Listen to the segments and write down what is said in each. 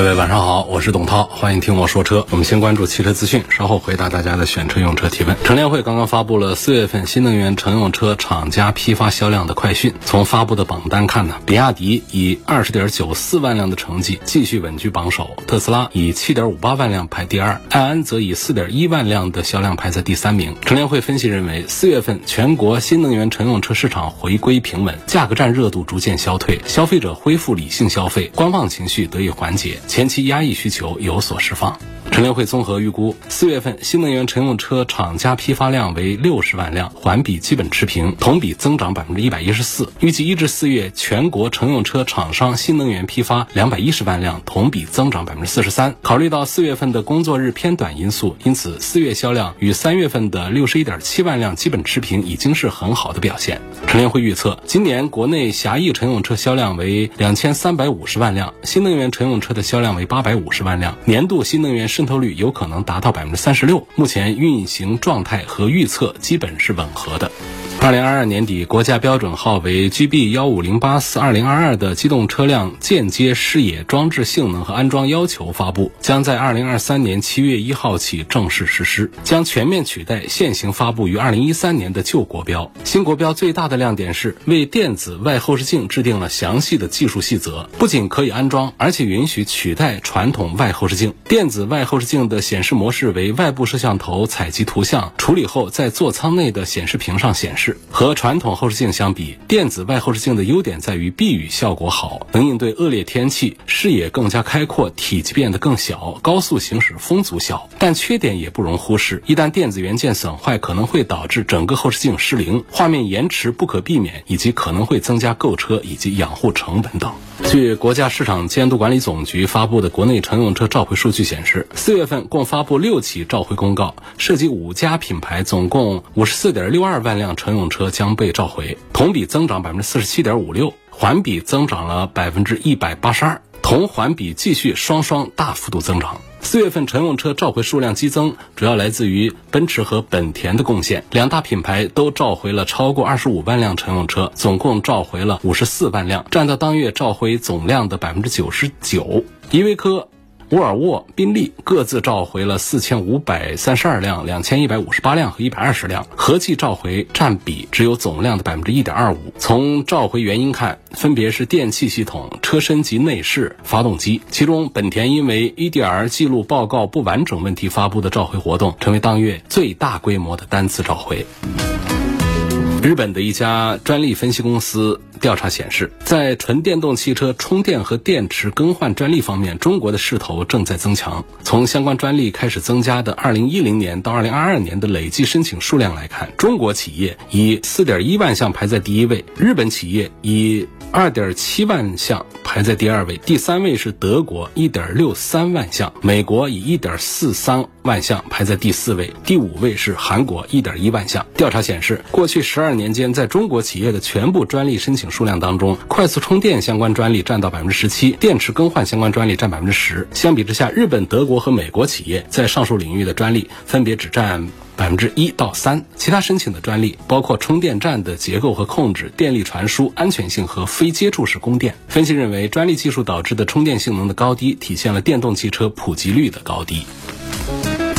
各位晚上好，我是董涛，欢迎听我说车。我们先关注汽车资讯，稍后回答大家的选车用车提问。乘联会刚刚发布了四月份新能源乘用车厂家批发销量的快讯。从发布的榜单看呢，比亚迪以二十点九四万辆的成绩继续稳居榜首，特斯拉以七点五八万辆排第二，爱安则以四点一万辆的销量排在第三名。乘联会分析认为，四月份全国新能源乘用车市场回归平稳，价格战热度逐渐消退，消费者恢复理性消费，观望情绪得以缓解。前期压抑需求有所释放。乘联会综合预估，四月份新能源乘用车厂家批发量为六十万辆，环比基本持平，同比增长百分之一百一十四。预计一至四月全国乘用车厂商新能源批发两百一十万辆，同比增长百分之四十三。考虑到四月份的工作日偏短因素，因此四月销量与三月份的六十一点七万辆基本持平，已经是很好的表现。乘联会预测，今年国内狭义乘用车销量为两千三百五十万辆，新能源乘用车的销量为八百五十万辆，年度新能源渗透透率有可能达到百分之三十六。目前运行状态和预测基本是吻合的。二零二二年底，国家标准号为 GB 幺五零八四二零二二的机动车辆间接视野装置性能和安装要求发布，将在二零二三年七月一号起正式实施，将全面取代现行发布于二零一三年的旧国标。新国标最大的亮点是为电子外后视镜制定了详细的技术细则，不仅可以安装，而且允许取代传统外后视镜。电子外后视镜的显示模式为外部摄像头采集图像，处理后在座舱内的显示屏上显示。和传统后视镜相比，电子外后视镜的优点在于避雨效果好，能应对恶劣天气，视野更加开阔，体积变得更小，高速行驶风阻小。但缺点也不容忽视，一旦电子元件损坏，可能会导致整个后视镜失灵，画面延迟不可避免，以及可能会增加购车以及养护成本等。据国家市场监督管理总局发布的国内乘用车召回数据显示，四月份共发布六起召回公告，涉及五家品牌，总共五十四点六二万辆乘用车将被召回，同比增长百分之四十七点五六，环比增长了百分之一百八十二，同环比继续双双大幅度增长。四月份乘用车召回数量激增，主要来自于奔驰和本田的贡献，两大品牌都召回了超过二十五万辆乘用车，总共召回了五十四万辆，占到当月召回总量的百分之九十九。依维柯。沃尔沃、宾利各自召回了四千五百三十二辆、两千一百五十八辆和一百二十辆，合计召回占比只有总量的百分之一点二五。从召回原因看，分别是电气系统、车身及内饰、发动机。其中，本田因为 EDR 记录报告不完整问题发布的召回活动，成为当月最大规模的单次召回。日本的一家专利分析公司调查显示，在纯电动汽车充电和电池更换专利方面，中国的势头正在增强。从相关专利开始增加的2010年到2022年的累计申请数量来看，中国企业以4.1万项排在第一位，日本企业以2.7万项排在第二位，第三位是德国1.63万项，美国以1.43万项排在第四位，第五位是韩国一点一万项。调查显示，过去十二年间，在中国企业的全部专利申请数量当中，快速充电相关专利占到百分之十七，电池更换相关专利占百分之十。相比之下，日本、德国和美国企业在上述领域的专利分别只占百分之一到三。其他申请的专利包括充电站的结构和控制、电力传输、安全性和非接触式供电。分析认为，专利技术导致的充电性能的高低，体现了电动汽车普及率的高低。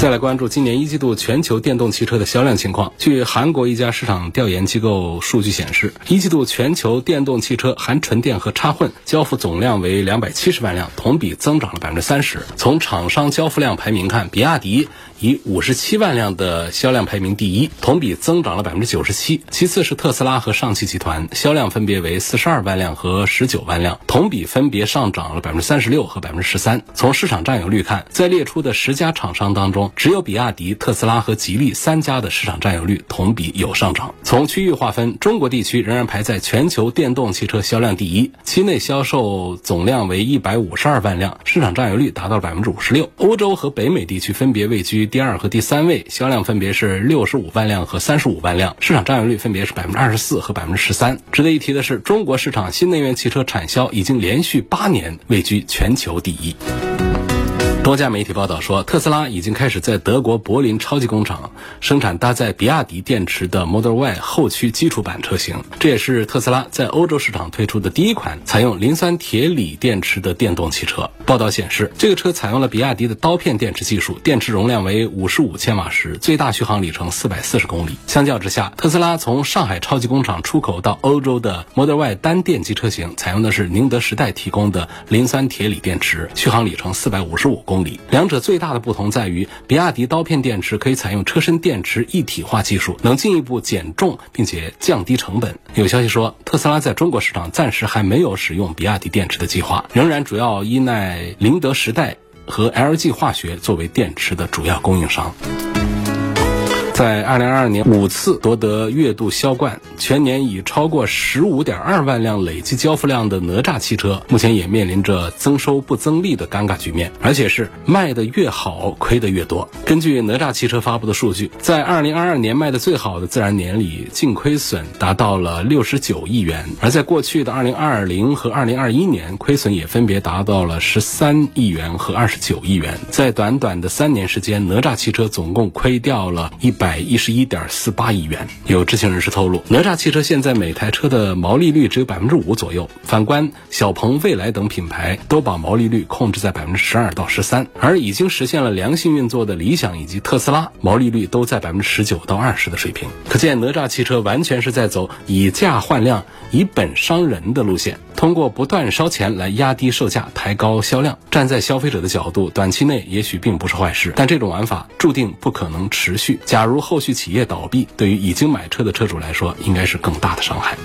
再来关注今年一季度全球电动汽车的销量情况。据韩国一家市场调研机构数据显示，一季度全球电动汽车含纯电和插混交付总量为两百七十万辆，同比增长了百分之三十。从厂商交付量排名看，比亚迪以五十七万辆的销量排名第一，同比增长了百分之九十七。其次是特斯拉和上汽集团，销量分别为四十二万辆和十九万辆，同比分别上涨了百分之三十六和百分之十三。从市场占有率看，在列出的十家厂商当中，只有比亚迪、特斯拉和吉利三家的市场占有率同比有上涨。从区域划分，中国地区仍然排在全球电动汽车销量第一，期内销售总量为一百五十二万辆，市场占有率达到了百分之五十六。欧洲和北美地区分别位居第二和第三位，销量分别是六十五万辆和三十五万辆，市场占有率分别是百分之二十四和百分之十三。值得一提的是，中国市场新能源汽车产销已经连续八年位居全球第一。多家媒体报道说，特斯拉已经开始在德国柏林超级工厂生产搭载比亚迪电池的 Model Y 后驱基础版车型。这也是特斯拉在欧洲市场推出的第一款采用磷酸铁锂电池的电动汽车。报道显示，这个车采用了比亚迪的刀片电池技术，电池容量为五十五千瓦时，最大续航里程四百四十公里。相较之下，特斯拉从上海超级工厂出口到欧洲的 Model Y 单电机车型，采用的是宁德时代提供的磷酸铁锂电池，续航里程四百五十五公里。两者最大的不同在于，比亚迪刀片电池可以采用车身电池一体化技术，能进一步减重并且降低成本。有消息说，特斯拉在中国市场暂时还没有使用比亚迪电池的计划，仍然主要依赖宁德时代和 LG 化学作为电池的主要供应商。在二零二二年五次夺得月度销冠，全年已超过十五点二万辆累计交付量的哪吒汽车，目前也面临着增收不增利的尴尬局面，而且是卖的越好，亏的越多。根据哪吒汽车发布的数据，在二零二二年卖的最好的自然年里，净亏损达到了六十九亿元；而在过去的二零二零和二零二一年，亏损也分别达到了十三亿元和二十九亿元。在短短的三年时间，哪吒汽车总共亏掉了一。百百一十一点四八亿元。有知情人士透露，哪吒汽车现在每台车的毛利率只有百分之五左右。反观小鹏、蔚来等品牌，都把毛利率控制在百分之十二到十三。而已经实现了良性运作的理想以及特斯拉，毛利率都在百分之十九到二十的水平。可见哪吒汽车完全是在走以价换量、以本伤人的路线，通过不断烧钱来压低售价、抬高销量。站在消费者的角度，短期内也许并不是坏事，但这种玩法注定不可能持续。假如后续企业倒闭，对于已经买车的车主来说，应该是更大的伤害。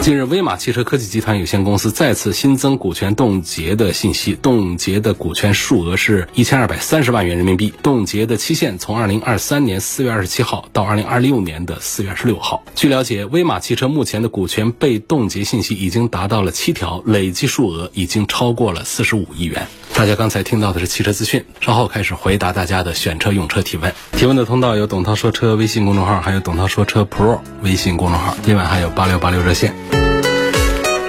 近日，威马汽车科技集团有限公司再次新增股权冻结的信息，冻结的股权数额是一千二百三十万元人民币，冻结的期限从二零二三年四月二十七号到二零二六年的四月二十六号。据了解，威马汽车目前的股权被冻结信息已经达到了七条，累计数额已经超过了四十五亿元。大家刚才听到的是汽车资讯，稍后开始回答大家的选车用车提问。提问的通道有董涛说车微信公众号，还有董涛说车 Pro 微信公众号，另外还有八六八六热线。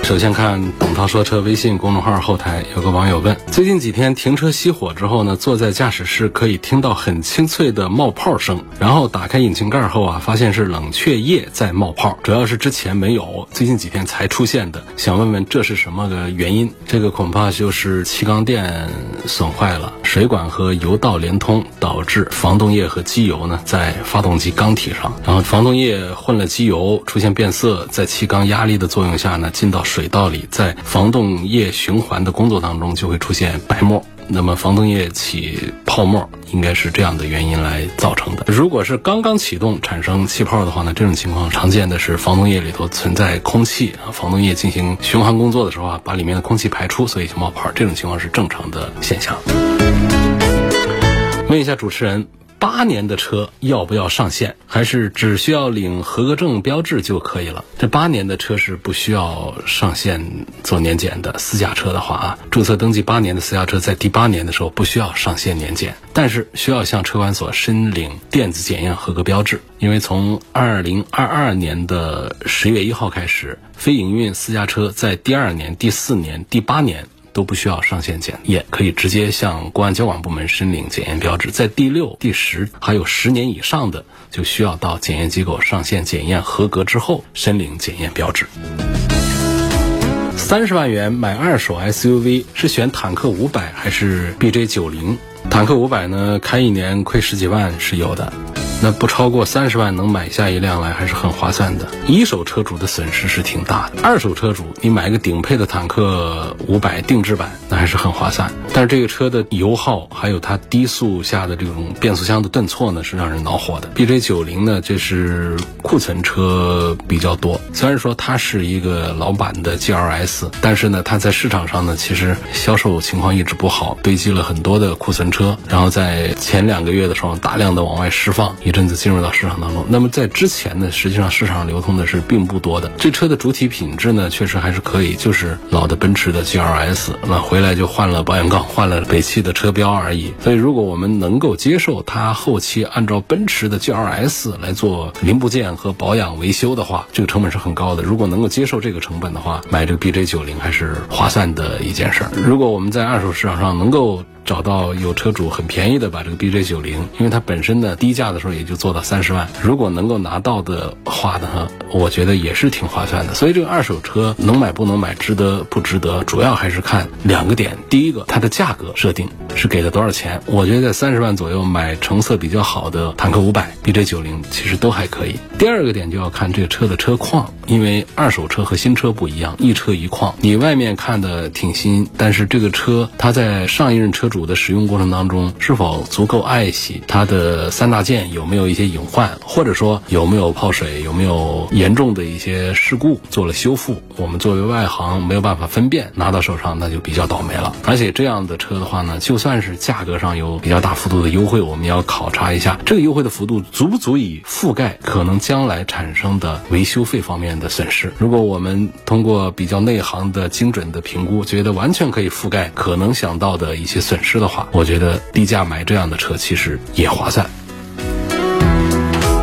首先看董涛说车微信公众号后台有个网友问：最近几天停车熄火之后呢，坐在驾驶室可以听到很清脆的冒泡声，然后打开引擎盖后啊，发现是冷却液在冒泡，主要是之前没有，最近几天才出现的。想问问这是什么个原因？这个恐怕就是气缸垫损坏了，水管和油道连通，导致防冻液和机油呢在发动机缸体上，然后防冻液混了机油，出现变色，在气缸压力的作用下呢进到。水道里，在防冻液循环的工作当中，就会出现白沫。那么防冻液起泡沫，应该是这样的原因来造成的。如果是刚刚启动产生气泡的话呢，这种情况常见的是防冻液里头存在空气啊，防冻液进行循环工作的时候啊，把里面的空气排出，所以就冒泡。这种情况是正常的现象。问一下主持人。八年的车要不要上线？还是只需要领合格证标志就可以了？这八年的车是不需要上线做年检的。私家车的话啊，注册登记八年的私家车在第八年的时候不需要上线年检，但是需要向车管所申领电子检验合格标志。因为从二零二二年的十月一号开始，非营运私家车在第二年、第四年、第八年。都不需要上线检验，可以直接向公安交管部门申领检验标志。在第六、第十还有十年以上的，就需要到检验机构上线检验合格之后申领检验标志。三十万元买二手 SUV 是选坦克五百还是 BJ 九零？坦克五百呢，开一年亏十几万是有的。那不超过三十万能买下一辆来，还是很划算的。一手车主的损失是挺大的，二手车主你买个顶配的坦克五百定制版，那还是很划算。但是这个车的油耗还有它低速下的这种变速箱的顿挫呢，是让人恼火的。BJ 九零呢，这是库存车比较多，虽然说它是一个老版的 GLS，但是呢，它在市场上呢，其实销售情况一直不好，堆积了很多的库存车，然后在前两个月的时候，大量的往外释放，一阵子进入到市场当中。那么在之前呢，实际上市场流通的是并不多的。这车的主体品质呢，确实还是可以，就是老的奔驰的 GLS，那回来就换了保险杠，换了北汽的车标而已。所以如果我们能够接受它后期按照奔驰的 GLS 来做零部件和保养维修的话，这个成本是很高的。如果能够接受这个成本的话，买这个 BJ 九零还是划算的一件事儿。如果我们在二手市场上能够找到有车主很便宜的把这个 BJ 九零，因为它本身的低价的时候也就做到三十万，如果能够拿到的话呢，我觉得也是挺划算的。所以这个二手车能买不能买，值得不值得，主要还是看两个点。第一个，它的价格设定是给了多少钱？我觉得在三十万左右买成色比较好的坦克五百 BJ 九零其实都还可以。第二个点就要看这个车的车况，因为二手车和新车不一样，一车一况。你外面看的挺新，但是这个车它在上一任车主的使用过程当中是否足够爱惜它的三大件，有没有一些隐患，或者说有没有泡水，有没有严重的一些事故做了修复，我们作为外行没有办法分辨，拿到手上那就比较倒霉了。而且这样的车的话呢，就算是价格上有比较大幅度的优惠，我们要考察一下这个优惠的幅度足不足以覆盖可能将来产生的维修费方面的损失。如果我们通过比较内行的精准的评估，觉得完全可以覆盖可能想到的一些损是的话，我觉得低价买这样的车其实也划算。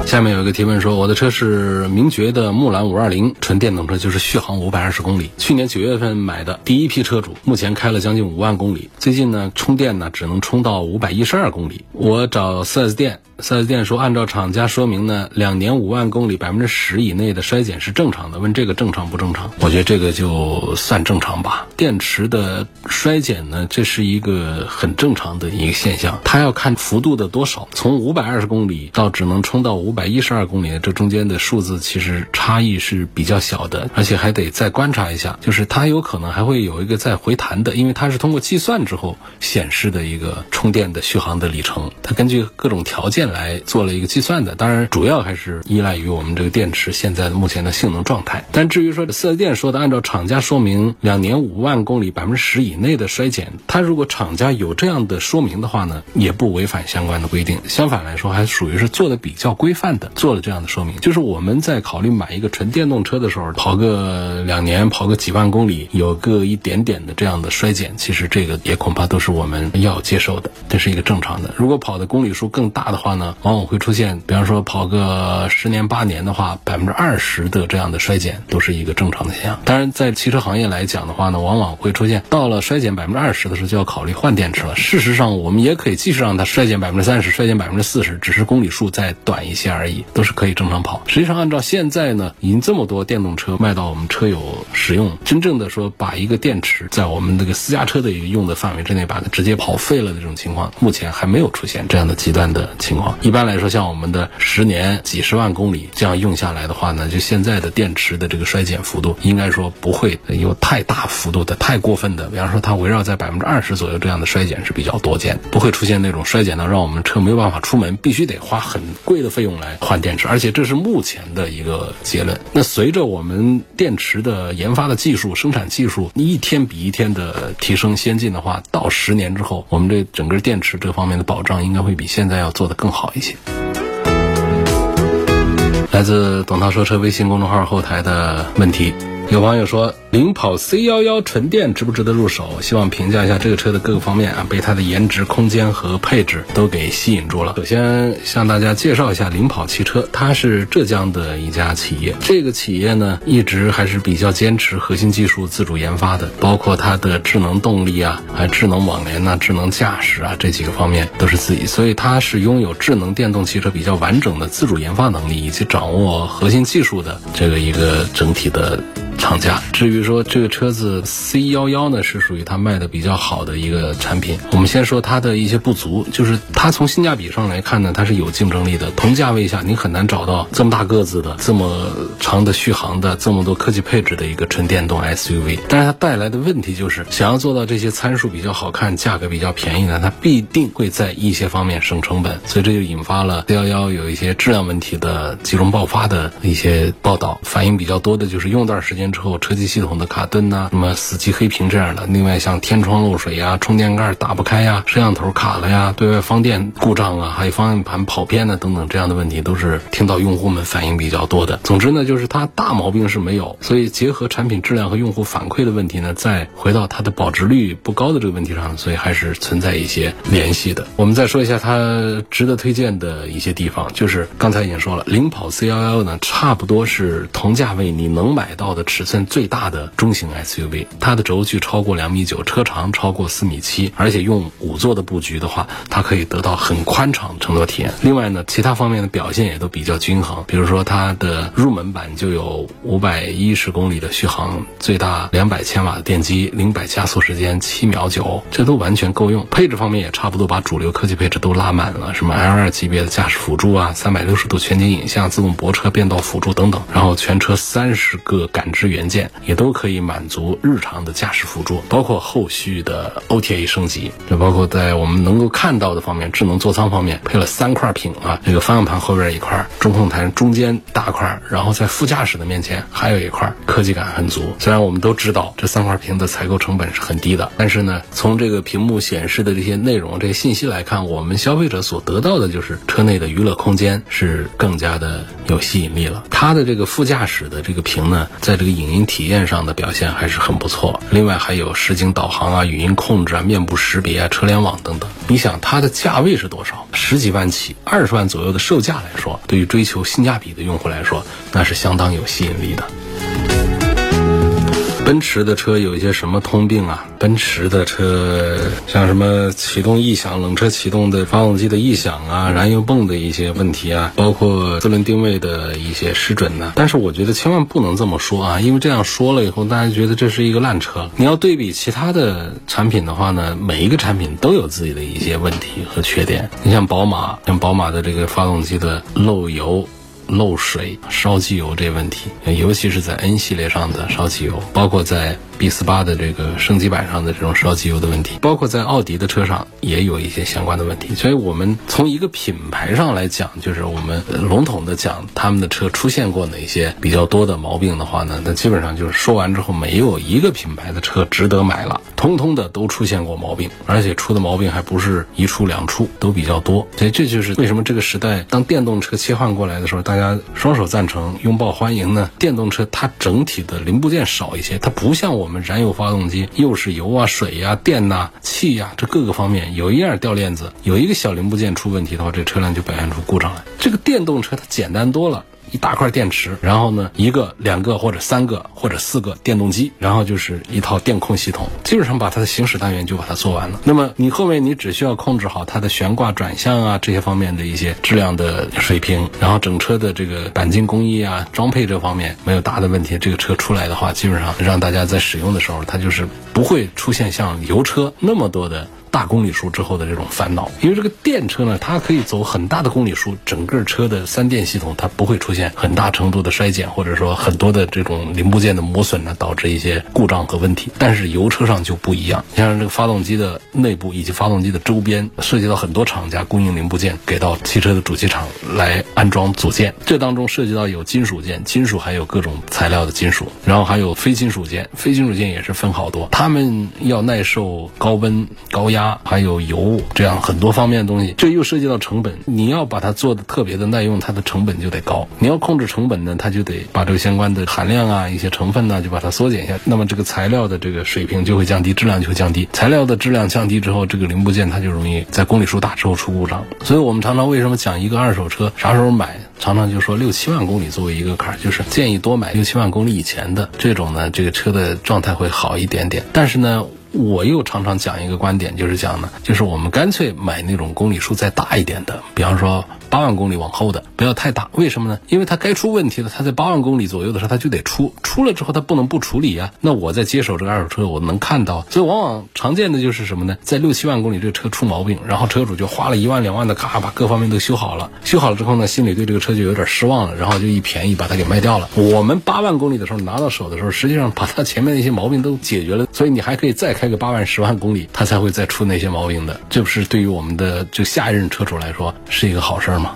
下面有一个提问说，我的车是名爵的木兰五二零纯电动车，就是续航五百二十公里。去年九月份买的第一批车主，目前开了将近五万公里。最近呢，充电呢只能充到五百一十二公里。我找 4S 店，4S 店说按照厂家说明呢，两年五万公里百分之十以内的衰减是正常的。问这个正常不正常？我觉得这个就算正常吧。电池的衰减呢，这是一个很正常的一个现象。它要看幅度的多少，从五百二十公里到只能充到五百一十二公里，这中间的数字其实差异是比较小的，而且还得再观察一下，就是它有可能还会有一个再回弹的，因为它是通过计算之后显示的一个充电的续航的里程，它根据各种条件来做了一个计算的。当然，主要还是依赖于我们这个电池现在目前的性能状态。但至于说四 S 店说的按照厂家说明两年五万公里百分之十以内的衰减，它如果厂家有这样的说明的话呢，也不违反相关的规定，相反来说还属于是做的比较规范。的做了这样的说明，就是我们在考虑买一个纯电动车的时候，跑个两年，跑个几万公里，有个一点点的这样的衰减，其实这个也恐怕都是我们要接受的，这是一个正常的。如果跑的公里数更大的话，往往会出现，比方说跑个十年八年的话，百分之二十的这样的衰减都是一个正常的现象。当然，在汽车行业来讲的话呢，往往会出现到了衰减百分之二十的时候，就要考虑换电池了。事实上，我们也可以继续让它衰减百分之三十，衰减百分之四十，只是公里数再短一些而已，都是可以正常跑。实际上，按照现在呢，已经这么多电动车卖到我们车友使用，真正的说把一个电池在我们这个私家车的一个用的范围之内，把它直接跑废了的这种情况，目前还没有出现这样的极端的情况。一般来说，像我们的十年几十万公里这样用下来的话呢，就现在的电池的这个衰减幅度，应该说不会有太大幅度的、太过分的。比方说，它围绕在百分之二十左右这样的衰减是比较多见，不会出现那种衰减到让我们车没有办法出门，必须得花很贵的费用来换电池。而且这是目前的一个结论。那随着我们电池的研发的技术、生产技术一天比一天的提升先进的话，到十年之后，我们这整个电池这方面的保障应该会比现在要做得更更好一些。来自董涛说车微信公众号后台的问题。有网友说，领跑 C 幺幺纯电值不值得入手？希望评价一下这个车的各个方面啊，被它的颜值、空间和配置都给吸引住了。首先向大家介绍一下领跑汽车，它是浙江的一家企业。这个企业呢，一直还是比较坚持核心技术自主研发的，包括它的智能动力啊，还智能网联呐、智能驾驶啊这几个方面都是自己，所以它是拥有智能电动汽车比较完整的自主研发能力，以及掌握核心技术的这个一个整体的。厂家。至于说这个车子 C 幺幺呢，是属于它卖的比较好的一个产品。我们先说它的一些不足，就是它从性价比上来看呢，它是有竞争力的。同价位下，你很难找到这么大个子的、这么长的续航的、这么多科技配置的一个纯电动 SUV。但是它带来的问题就是，想要做到这些参数比较好看、价格比较便宜呢，它必定会在一些方面省成本。所以这就引发了 C 幺幺有一些质量问题的集中爆发的一些报道，反映比较多的就是用段时间之后，车机系统的卡顿呐、什么死机黑屏这样的。另外像天窗漏水呀、充电盖打不开呀、摄像头卡了呀、对外放电故障啊，还有方向盘跑偏呢等等这样的问题，都是听到用户们反映比较多的。总之呢，就是它大毛病是没有，所以结合产品质量和用户反馈的问题呢，再回到它的保值率不高的这个问题上，所以还是存在一些联系的。我们再说一下它值得推荐的一些地方，就是刚才已经说了，领跑 C 幺幺呢，差不多是同价位你能买到的尺寸最大的中型 SUV，它的轴距超过两米九，车长超过四米七，而且用五座的布局的话，它可以得到很宽敞的乘坐体验。另外呢，其他方面的表现也都比较均衡，比如说它的入门版就有五百一十公里的续航，最大两百千瓦的电机，零百加速时间七秒九，这都完全够用。配置方面也差不多把主流科技配置都拉满了，什么 L2 级别的驾驶辅助啊，三百六十度全景影像、自动泊车、变道辅助等等，然后全车三十个感知元件也都都可以满足日常的驾驶辅助，包括后续的 OTA 升级，这包括在我们能够看到的方面，智能座舱方面配了三块屏啊，这个方向盘后边一块，中控台中间大块，然后在副驾驶的面前还有一块，科技感很足。虽然我们都知道这三块屏的采购成本是很低的，但是呢，从这个屏幕显示的这些内容、这些信息来看，我们消费者所得到的就是车内的娱乐空间是更加的有吸引力了。它的这个副驾驶的这个屏呢，在这个影音体验上的表现还是很不错。另外还有实景导航啊、语音控制啊、面部识别啊、车联网等等。你想它的价位是多少？十几万起，二十万左右的售价来说，对于追求性价比的用户来说，那是相当有吸引力的。奔驰的车有一些什么通病啊？奔驰的车像什么启动异响、冷车启动的发动机的异响啊、燃油泵的一些问题啊，包括四轮定位的一些失准呢。但是我觉得千万不能这么说啊，因为这样说了以后，大家觉得这是一个烂车。你要对比其他的产品的话呢，每一个产品都有自己的一些问题和缺点。你像宝马，像宝马的这个发动机的漏油。漏水、烧机油这问题，尤其是在 N 系列上的烧机油，包括在 B 四八的这个升级版上的这种烧机油的问题，包括在奥迪的车上也有一些相关的问题。所以，我们从一个品牌上来讲，就是我们笼统的讲他们的车出现过哪些比较多的毛病的话呢，那基本上就是说完之后，没有一个品牌的车值得买了，通通的都出现过毛病，而且出的毛病还不是一处两处，都比较多。所以，这就是为什么这个时代当电动车切换过来的时候，大家双手赞成，拥抱欢迎呢。电动车它整体的零部件少一些，它不像我我们燃油发动机，又是油啊、水呀、电呐、气呀，这各个方面有一样掉链子，有一个小零部件出问题的话，这车辆就表现出故障来。这个电动车它简单多了。一大块电池，然后呢，一个、两个或者三个或者四个电动机，然后就是一套电控系统，基本上把它的行驶单元就把它做完了。那么你后面你只需要控制好它的悬挂、转向啊这些方面的一些质量的水平，然后整车的这个钣金工艺啊、装配这方面没有大的问题，这个车出来的话，基本上让大家在使用的时候，它就是不会出现像油车那么多的。大公里数之后的这种烦恼，因为这个电车呢，它可以走很大的公里数，整个车的三电系统它不会出现很大程度的衰减，或者说很多的这种零部件的磨损呢，导致一些故障和问题。但是油车上就不一样，你像这个发动机的内部以及发动机的周边，涉及到很多厂家供应零部件给到汽车的主机厂来安装组件，这当中涉及到有金属件，金属还有各种材料的金属，然后还有非金属件，非金属件也是分好多，它们要耐受高温高压。压还有油这样很多方面的东西，这又涉及到成本。你要把它做的特别的耐用，它的成本就得高。你要控制成本呢，它就得把这个相关的含量啊、一些成分呢，就把它缩减一下。那么这个材料的这个水平就会降低，质量就会降低。材料的质量降低之后，这个零部件它就容易在公里数大之后出故障。所以我们常常为什么讲一个二手车啥时候买，常常就说六七万公里作为一个坎儿，就是建议多买六七万公里以前的这种呢，这个车的状态会好一点点。但是呢。我又常常讲一个观点，就是讲呢，就是我们干脆买那种公里数再大一点的，比方说八万公里往后的不要太大。为什么呢？因为它该出问题的，它在八万公里左右的时候它就得出，出了之后它不能不处理啊。那我在接手这个二手车，我能看到，所以往往常见的就是什么呢？在六七万公里这个车出毛病，然后车主就花了一万两万的咔把各方面都修好了，修好了之后呢，心里对这个车就有点失望了，然后就一便宜把它给卖掉了。我们八万公里的时候拿到手的时候，实际上把它前面那些毛病都解决了，所以你还可以再开个八万十万公里，它才会再出那些毛病的。这不是对于我们的就下一任车主来说是一个好事吗？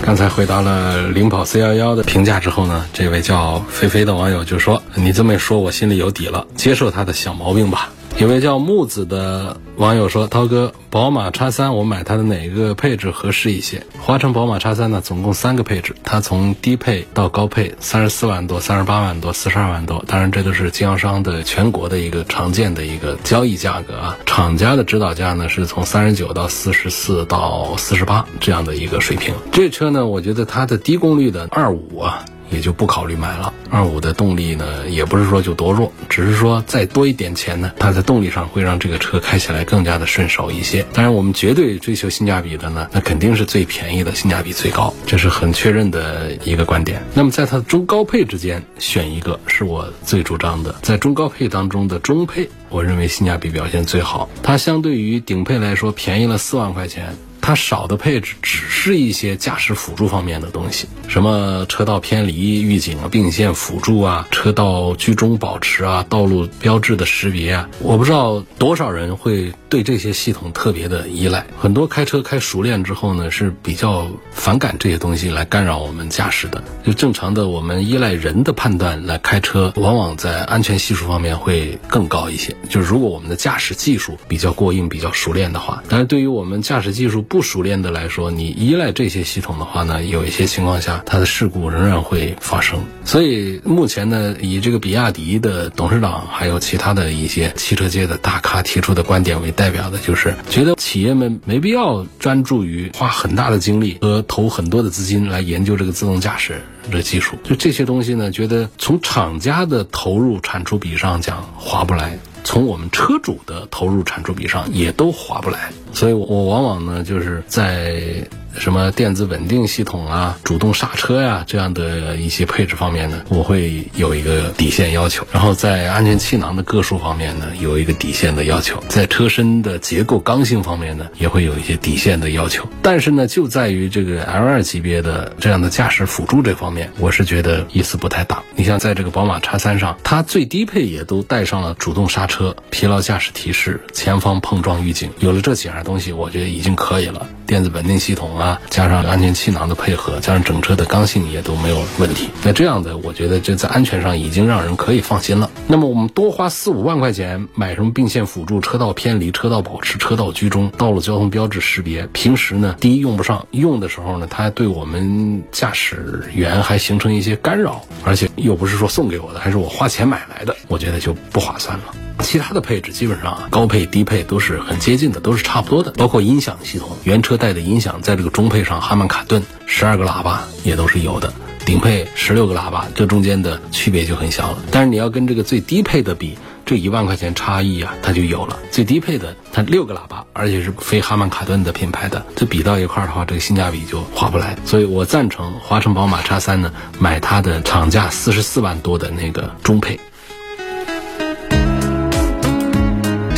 刚才回答了领跑 C 幺幺的评价之后呢，这位叫菲菲的网友就说：“你这么一说，我心里有底了，接受他的小毛病吧。”有位叫木子的网友说：“涛哥，宝马叉三我买它的哪个配置合适一些？”华晨宝马叉三呢，总共三个配置，它从低配到高配，三十四万多、三十八万多、四十二万多。当然，这都是经销商的全国的一个常见的一个交易价格啊。厂家的指导价呢，是从三十九到四十四到四十八这样的一个水平。这车呢，我觉得它的低功率的二五啊。也就不考虑买了。二五的动力呢，也不是说就多弱，只是说再多一点钱呢，它在动力上会让这个车开起来更加的顺手一些。当然，我们绝对追求性价比的呢，那肯定是最便宜的，性价比最高，这是很确认的一个观点。那么在它的中高配之间选一个，是我最主张的。在中高配当中的中配，我认为性价比表现最好。它相对于顶配来说，便宜了四万块钱。它少的配置只是一些驾驶辅助方面的东西，什么车道偏离预警啊、并线辅助啊、车道居中保持啊、道路标志的识别啊，我不知道多少人会对这些系统特别的依赖。很多开车开熟练之后呢，是比较反感这些东西来干扰我们驾驶的。就正常的我们依赖人的判断来开车，往往在安全系数方面会更高一些。就是如果我们的驾驶技术比较过硬、比较熟练的话，但是对于我们驾驶技术，不熟练的来说，你依赖这些系统的话呢，有一些情况下，它的事故仍然会发生。所以目前呢，以这个比亚迪的董事长还有其他的一些汽车界的大咖提出的观点为代表的，就是觉得企业们没必要专注于花很大的精力和投很多的资金来研究这个自动驾驶的技术。就这些东西呢，觉得从厂家的投入产出比上讲划不来。从我们车主的投入产出比上也都划不来，所以我往往呢就是在。什么电子稳定系统啊、主动刹车呀这样的一些配置方面呢，我会有一个底线要求。然后在安全气囊的个数方面呢，有一个底线的要求。在车身的结构刚性方面呢，也会有一些底线的要求。但是呢，就在于这个 L 二级别的这样的驾驶辅助这方面，我是觉得意思不太大。你像在这个宝马叉三上，它最低配也都带上了主动刹车、疲劳驾驶提示、前方碰撞预警，有了这几样东西，我觉得已经可以了。电子稳定系统啊，啊加上安全气囊的配合，加上整车的刚性也都没有问题。那这样的，我觉得这在安全上已经让人可以放心了。那么我们多花四五万块钱买什么并线辅助、车道偏离、车道保持、车道居中、道路交通标志识别，平时呢，第一用不上，用的时候呢，它对我们驾驶员还形成一些干扰，而且又不是说送给我的，还是我花钱买来的，我觉得就不划算了。其他的配置基本上啊，高配、低配都是很接近的，都是差不多的。包括音响系统，原车带的音响，在这个中配上，哈曼卡顿十二个喇叭也都是有的，顶配十六个喇叭，这中间的区别就很小了。但是你要跟这个最低配的比，这一万块钱差异啊，它就有了。最低配的它六个喇叭，而且是非哈曼卡顿的品牌的，这比到一块儿的话，这个性价比就划不来。所以我赞成华晨宝马叉三呢，买它的厂价四十四万多的那个中配。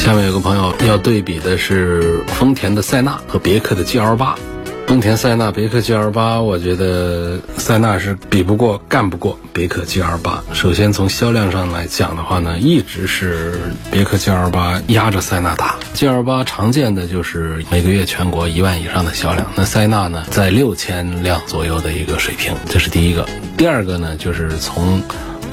下面有个朋友要对比的是丰田的塞纳和别克的 GL 八。丰田塞纳、别克 GL 八，我觉得塞纳是比不过、干不过别克 GL 八。首先从销量上来讲的话呢，一直是别克 GL 八压着塞纳打。GL 八常见的就是每个月全国一万以上的销量，那塞纳呢在六千辆左右的一个水平，这是第一个。第二个呢，就是从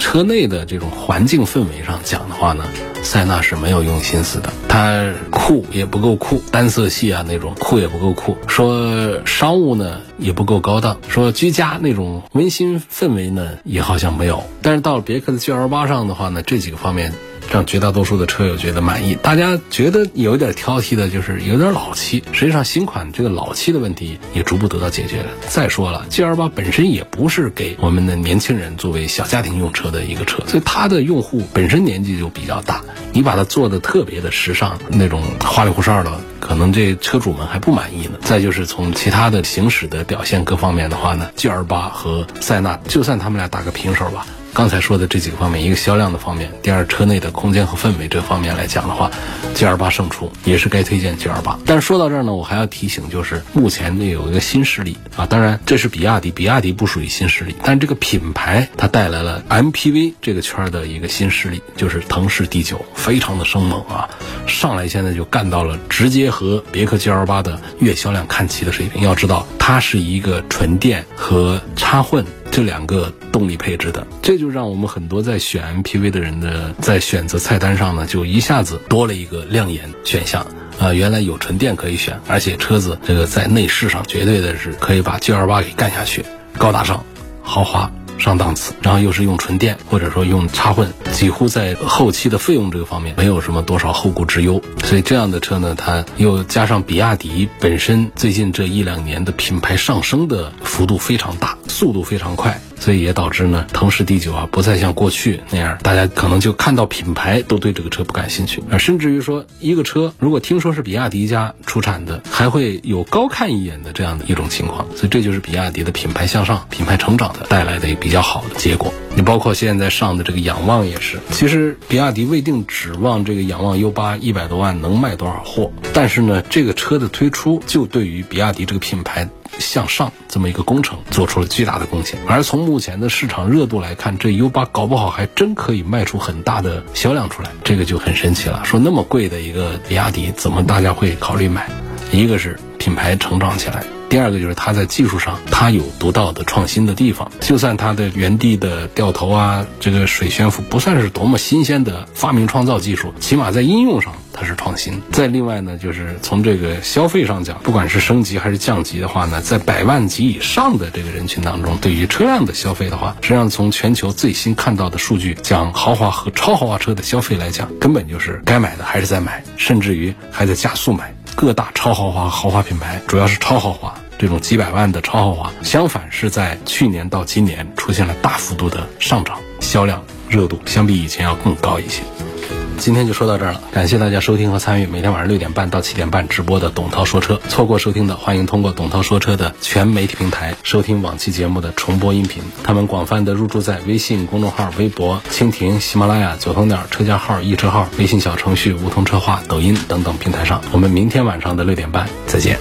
车内的这种环境氛围上讲的话呢，塞纳是没有用心思的，它酷也不够酷，单色系啊那种酷也不够酷，说商务呢也不够高档，说居家那种温馨氛围呢也好像没有。但是到了别克的 GL8 上的话呢，这几个方面让绝大多数的车友觉得满意。大家觉得有点挑剔的就是有点老气，实际上新款这个老气的问题也逐步得到解决了。再说了，G L 八本身也不是给我们的年轻人作为小家庭用车的一个车，所以它的用户本身年纪就比较大。你把它做的特别的时尚，那种花里胡哨的，可能这车主们还不满意呢。再就是从其他的行驶的表现各方面的话呢，G L 八和塞纳，就算他们俩打个平手吧。刚才说的这几个方面，一个销量的方面，第二车内的空间和氛围这方面来讲的话，G L 八胜出，也是该推荐 G L 八。但是说到这儿呢，我还要提醒，就是目前呢有一个新势力啊，当然这是比亚迪，比亚迪不属于新势力，但这个品牌它带来了 M P V 这个圈的一个新势力，就是腾势 D 九，非常的生猛啊，上来现在就干到了直接和别克 G L 八的月销量看齐的水平。要知道，它是一个纯电和插混。这两个动力配置的，这就让我们很多在选 MPV 的人的在选择菜单上呢，就一下子多了一个亮眼选项啊！原来有纯电可以选，而且车子这个在内饰上绝对的是可以把 G28 给干下去，高大上、豪华。上档次，然后又是用纯电或者说用插混，几乎在后期的费用这个方面没有什么多少后顾之忧，所以这样的车呢，它又加上比亚迪本身最近这一两年的品牌上升的幅度非常大，速度非常快。所以也导致呢，腾势 D 九啊，不再像过去那样，大家可能就看到品牌都对这个车不感兴趣啊，甚至于说一个车如果听说是比亚迪家出产的，还会有高看一眼的这样的一种情况。所以这就是比亚迪的品牌向上、品牌成长的带来的比较好的结果。你包括现在上的这个仰望也是，其实比亚迪未定指望这个仰望 U 八一百多万能卖多少货，但是呢，这个车的推出就对于比亚迪这个品牌。向上这么一个工程做出了巨大的贡献，而从目前的市场热度来看，这 U 八搞不好还真可以卖出很大的销量出来，这个就很神奇了。说那么贵的一个比亚迪，怎么大家会考虑买？一个是品牌成长起来。第二个就是它在技术上，它有独到的创新的地方。就算它的原地的掉头啊，这个水悬浮不算是多么新鲜的发明创造技术，起码在应用上它是创新。再另外呢，就是从这个消费上讲，不管是升级还是降级的话呢，在百万级以上的这个人群当中，对于车辆的消费的话，实际上从全球最新看到的数据讲，豪华和超豪华车的消费来讲，根本就是该买的还是在买，甚至于还在加速买。各大超豪华豪华品牌，主要是超豪华这种几百万的超豪华，相反是在去年到今年出现了大幅度的上涨，销量热度相比以前要更高一些。今天就说到这儿了，感谢大家收听和参与每天晚上六点半到七点半直播的董涛说车。错过收听的，欢迎通过董涛说车的全媒体平台收听往期节目的重播音频。他们广泛的入驻在微信公众号、微博、蜻蜓、喜马拉雅、九头鸟车架号、易车号、微信小程序梧桐车话、抖音等等平台上。我们明天晚上的六点半再见。